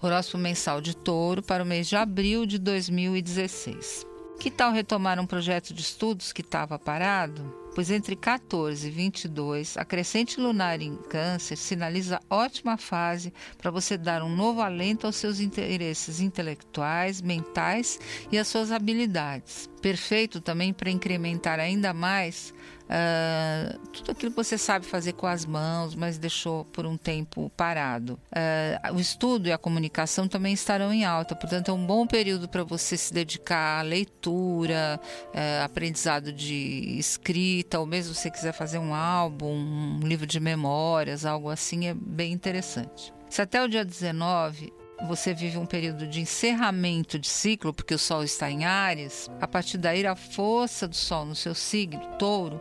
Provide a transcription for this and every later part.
Horóscopo mensal de Touro para o mês de abril de 2016. Que tal retomar um projeto de estudos que estava parado? Pois entre 14 e 22, a crescente lunar em Câncer sinaliza ótima fase para você dar um novo alento aos seus interesses intelectuais, mentais e às suas habilidades. Perfeito também para incrementar ainda mais uh, tudo aquilo que você sabe fazer com as mãos, mas deixou por um tempo parado. Uh, o estudo e a comunicação também estarão em alta, portanto, é um bom período para você se dedicar à leitura, uh, aprendizado de escrita, se você quiser fazer um álbum, um livro de memórias, algo assim, é bem interessante. Se até o dia 19 você vive um período de encerramento de ciclo, porque o Sol está em Ares, a partir daí a força do Sol no seu signo, touro,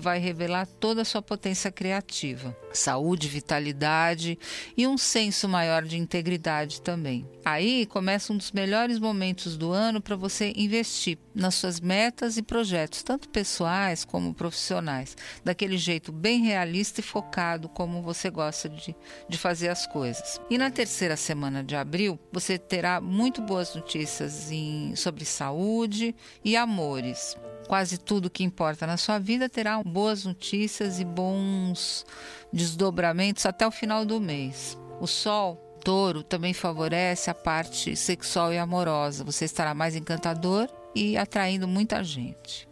vai revelar toda a sua potência criativa, saúde, vitalidade e um senso maior de integridade também. Aí começa um dos melhores momentos do ano para você investir nas suas metas e projetos, tanto pessoais como profissionais, daquele jeito bem realista e focado como você gosta de, de fazer as coisas. E na terceira semana de abril, você terá muito boas notícias em, sobre saúde e amores quase tudo que importa na sua vida terá boas notícias e bons desdobramentos até o final do mês. O Sol touro também favorece a parte sexual e amorosa. Você estará mais encantador e atraindo muita gente.